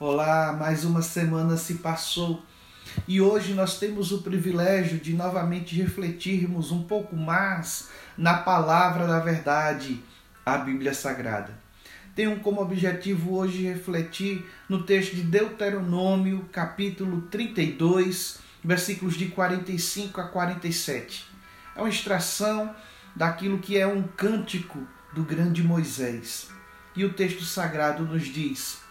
Olá, mais uma semana se passou e hoje nós temos o privilégio de novamente refletirmos um pouco mais na palavra da verdade, a Bíblia Sagrada. Tenho como objetivo hoje refletir no texto de Deuteronômio, capítulo 32, versículos de 45 a 47. É uma extração daquilo que é um cântico do grande Moisés. E o texto sagrado nos diz: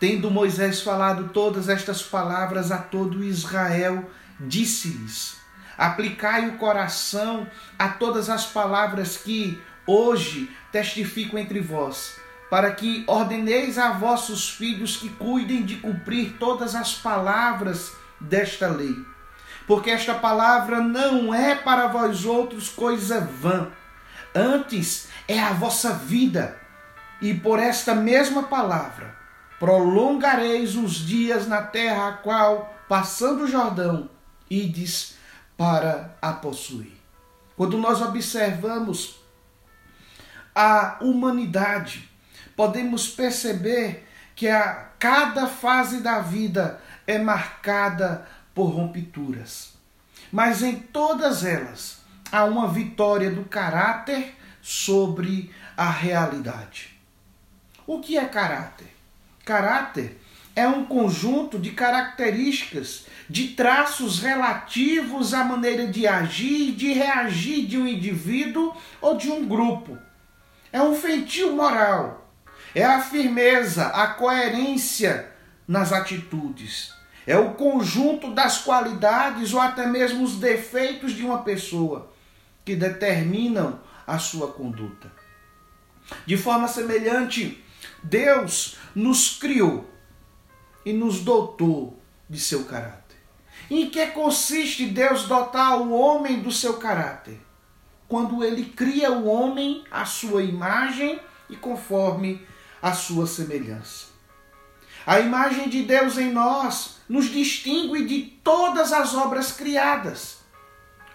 Tendo Moisés falado todas estas palavras a todo Israel, disse-lhes: Aplicai o coração a todas as palavras que hoje testifico entre vós, para que ordeneis a vossos filhos que cuidem de cumprir todas as palavras desta lei. Porque esta palavra não é para vós outros coisa vã, antes é a vossa vida. E por esta mesma palavra prolongareis os dias na terra a qual, passando o Jordão, ides para a possuir. Quando nós observamos a humanidade, podemos perceber que a cada fase da vida é marcada por rupturas. Mas em todas elas há uma vitória do caráter sobre a realidade. O que é caráter? Caráter é um conjunto de características, de traços relativos à maneira de agir, de reagir de um indivíduo ou de um grupo. É um feitio moral, é a firmeza, a coerência nas atitudes, é o conjunto das qualidades ou até mesmo os defeitos de uma pessoa que determinam a sua conduta. De forma semelhante, Deus nos criou e nos dotou de seu caráter. Em que consiste Deus dotar o homem do seu caráter? Quando ele cria o homem à sua imagem e conforme a sua semelhança. A imagem de Deus em nós nos distingue de todas as obras criadas.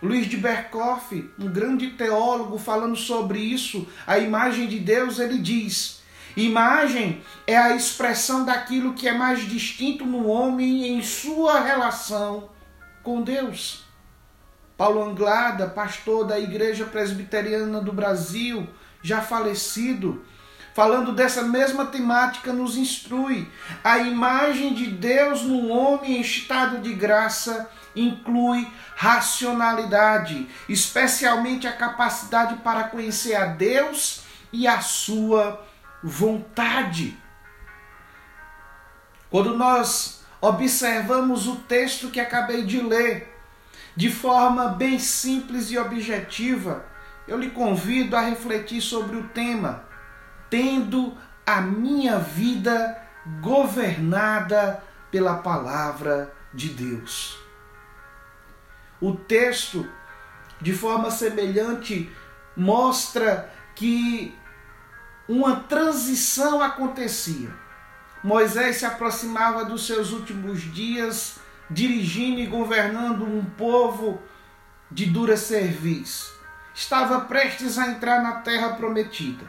Luiz de Berkoff, um grande teólogo, falando sobre isso, a imagem de Deus, ele diz: Imagem é a expressão daquilo que é mais distinto no homem em sua relação com Deus. Paulo Anglada, pastor da Igreja Presbiteriana do Brasil, já falecido, falando dessa mesma temática, nos instrui. A imagem de Deus no homem em estado de graça inclui racionalidade, especialmente a capacidade para conhecer a Deus e a sua vontade. Quando nós observamos o texto que acabei de ler, de forma bem simples e objetiva, eu lhe convido a refletir sobre o tema, tendo a minha vida governada pela palavra de Deus. O texto, de forma semelhante, mostra que uma transição acontecia. Moisés se aproximava dos seus últimos dias, dirigindo e governando um povo de dura serviço. Estava prestes a entrar na terra prometida.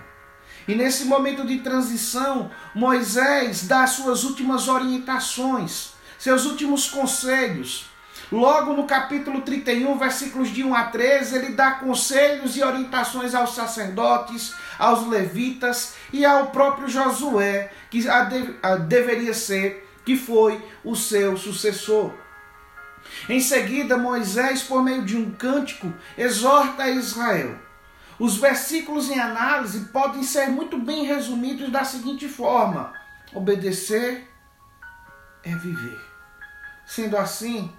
E nesse momento de transição, Moisés dá suas últimas orientações, seus últimos conselhos. Logo no capítulo 31, versículos de 1 a 13, ele dá conselhos e orientações aos sacerdotes, aos levitas e ao próprio Josué, que a de, a deveria ser, que foi o seu sucessor. Em seguida, Moisés, por meio de um cântico, exorta Israel. Os versículos em análise podem ser muito bem resumidos da seguinte forma: obedecer é viver. Sendo assim,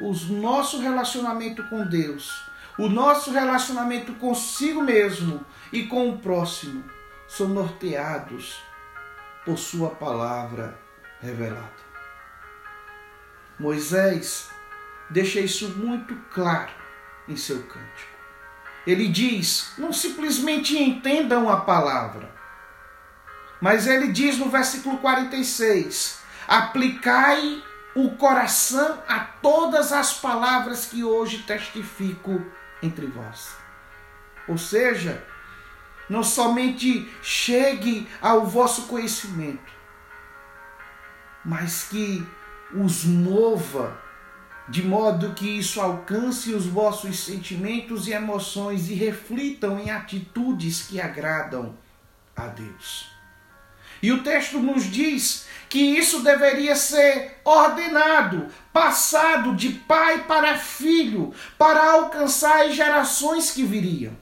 o nosso relacionamento com Deus, o nosso relacionamento consigo mesmo e com o próximo são norteados por Sua palavra revelada. Moisés deixa isso muito claro em seu cântico. Ele diz: não simplesmente entendam a palavra, mas ele diz no versículo 46: aplicai o coração a todas as palavras que hoje testifico entre vós. Ou seja, não somente chegue ao vosso conhecimento, mas que os mova de modo que isso alcance os vossos sentimentos e emoções e reflitam em atitudes que agradam a Deus. E o texto nos diz que isso deveria ser ordenado, passado de pai para filho, para alcançar as gerações que viriam.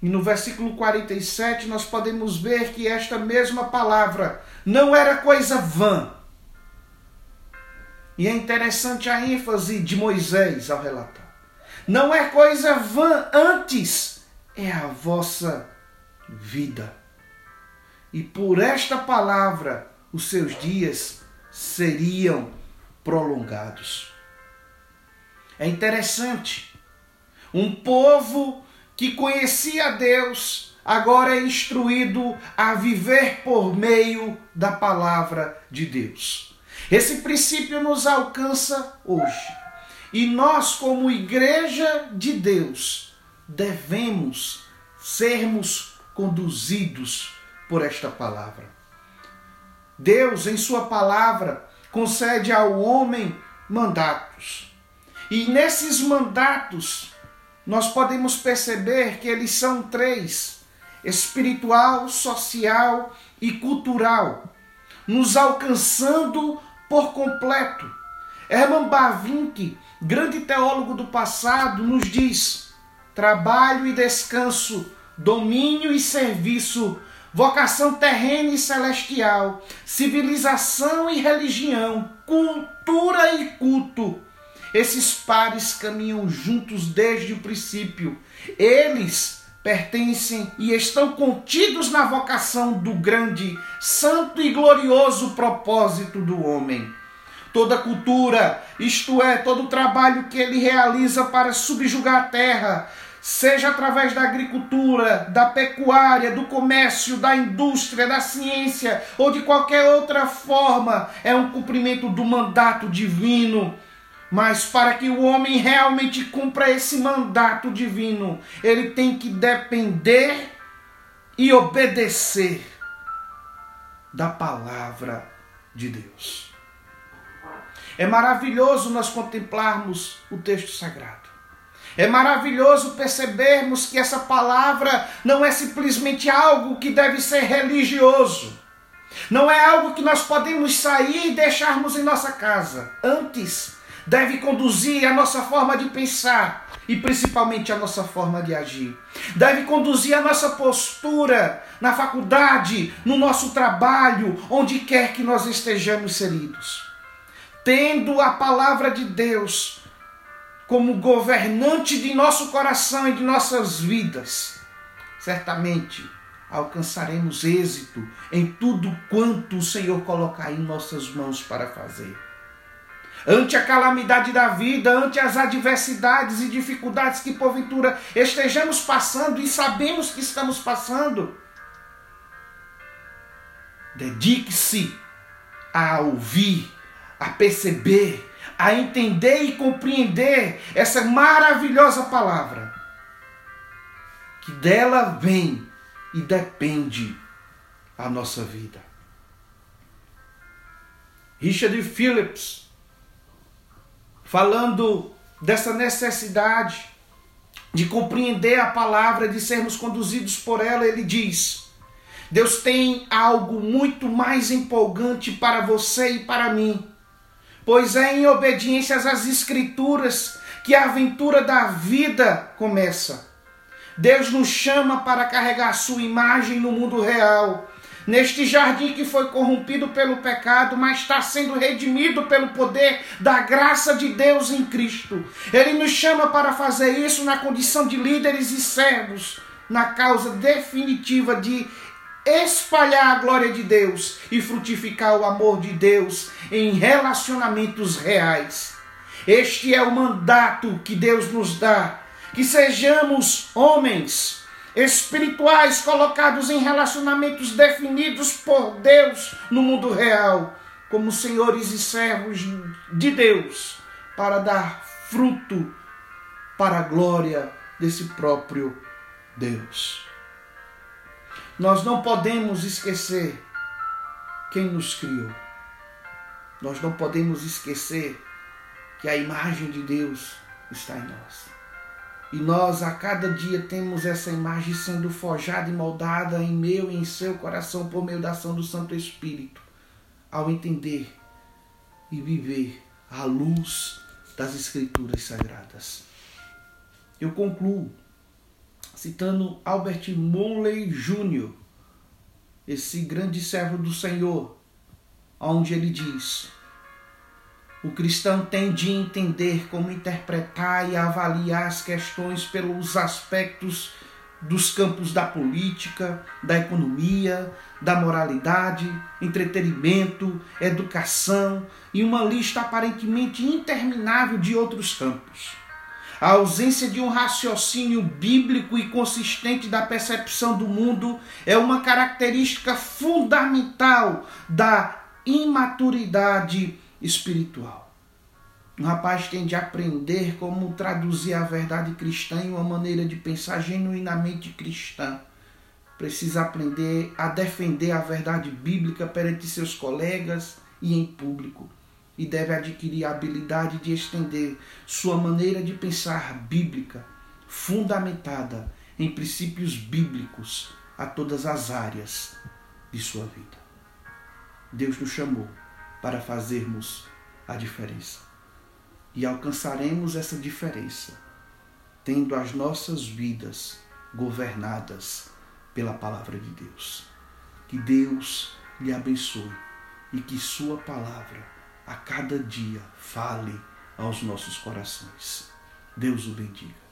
E no versículo 47 nós podemos ver que esta mesma palavra não era coisa vã. E é interessante a ênfase de Moisés ao relatar. Não é coisa vã, antes é a vossa vida. E por esta palavra os seus dias seriam prolongados. É interessante. Um povo que conhecia Deus agora é instruído a viver por meio da palavra de Deus. Esse princípio nos alcança hoje. E nós, como igreja de Deus, devemos sermos conduzidos por esta palavra. Deus, em Sua palavra, concede ao homem mandatos. E nesses mandatos, nós podemos perceber que eles são três: espiritual, social e cultural, nos alcançando por completo. Herman Bavinck, grande teólogo do passado, nos diz: trabalho e descanso, domínio e serviço, vocação terrena e celestial, civilização e religião, cultura e culto. Esses pares caminham juntos desde o princípio. Eles pertencem e estão contidos na vocação do grande, santo e glorioso propósito do homem. Toda cultura, isto é, todo o trabalho que ele realiza para subjugar a terra, seja através da agricultura, da pecuária, do comércio, da indústria, da ciência ou de qualquer outra forma, é um cumprimento do mandato divino mas para que o homem realmente cumpra esse mandato divino, ele tem que depender e obedecer da palavra de Deus. É maravilhoso nós contemplarmos o texto sagrado. É maravilhoso percebermos que essa palavra não é simplesmente algo que deve ser religioso. Não é algo que nós podemos sair e deixarmos em nossa casa. Antes, deve conduzir a nossa forma de pensar e principalmente a nossa forma de agir. Deve conduzir a nossa postura na faculdade, no nosso trabalho, onde quer que nós estejamos inseridos. Tendo a palavra de Deus como governante de nosso coração e de nossas vidas, certamente alcançaremos êxito em tudo quanto o Senhor colocar em nossas mãos para fazer ante a calamidade da vida, ante as adversidades e dificuldades que porventura estejamos passando e sabemos que estamos passando. Dedique-se a ouvir, a perceber, a entender e compreender essa maravilhosa palavra. Que dela vem e depende a nossa vida. Richard Phillips falando dessa necessidade de compreender a palavra, de sermos conduzidos por ela, ele diz: Deus tem algo muito mais empolgante para você e para mim, pois é em obediência às Escrituras que a aventura da vida começa. Deus nos chama para carregar sua imagem no mundo real neste jardim que foi corrompido pelo pecado, mas está sendo redimido pelo poder da graça de Deus em Cristo. Ele nos chama para fazer isso na condição de líderes e servos, na causa definitiva de espalhar a glória de Deus e frutificar o amor de Deus em relacionamentos reais. Este é o mandato que Deus nos dá, que sejamos homens espirituais colocados em relacionamentos definidos por Deus no mundo real, como senhores e servos de Deus, para dar fruto para a glória desse próprio Deus. Nós não podemos esquecer quem nos criou. nós não podemos esquecer que a imagem de Deus está em nós. E nós a cada dia temos essa imagem sendo forjada e moldada em meu e em seu coração por meio da ação do Santo Espírito, ao entender e viver à luz das Escrituras Sagradas. Eu concluo citando Albert Monley Jr., esse grande servo do Senhor, onde ele diz: o cristão tem de entender como interpretar e avaliar as questões pelos aspectos dos campos da política, da economia, da moralidade, entretenimento, educação e uma lista aparentemente interminável de outros campos. A ausência de um raciocínio bíblico e consistente da percepção do mundo é uma característica fundamental da imaturidade espiritual. Um rapaz tem de aprender como traduzir a verdade cristã em uma maneira de pensar genuinamente cristã. Precisa aprender a defender a verdade bíblica perante seus colegas e em público e deve adquirir a habilidade de estender sua maneira de pensar bíblica, fundamentada em princípios bíblicos, a todas as áreas de sua vida. Deus nos chamou para fazermos a diferença. E alcançaremos essa diferença tendo as nossas vidas governadas pela palavra de Deus. Que Deus lhe abençoe e que Sua palavra a cada dia fale aos nossos corações. Deus o bendiga.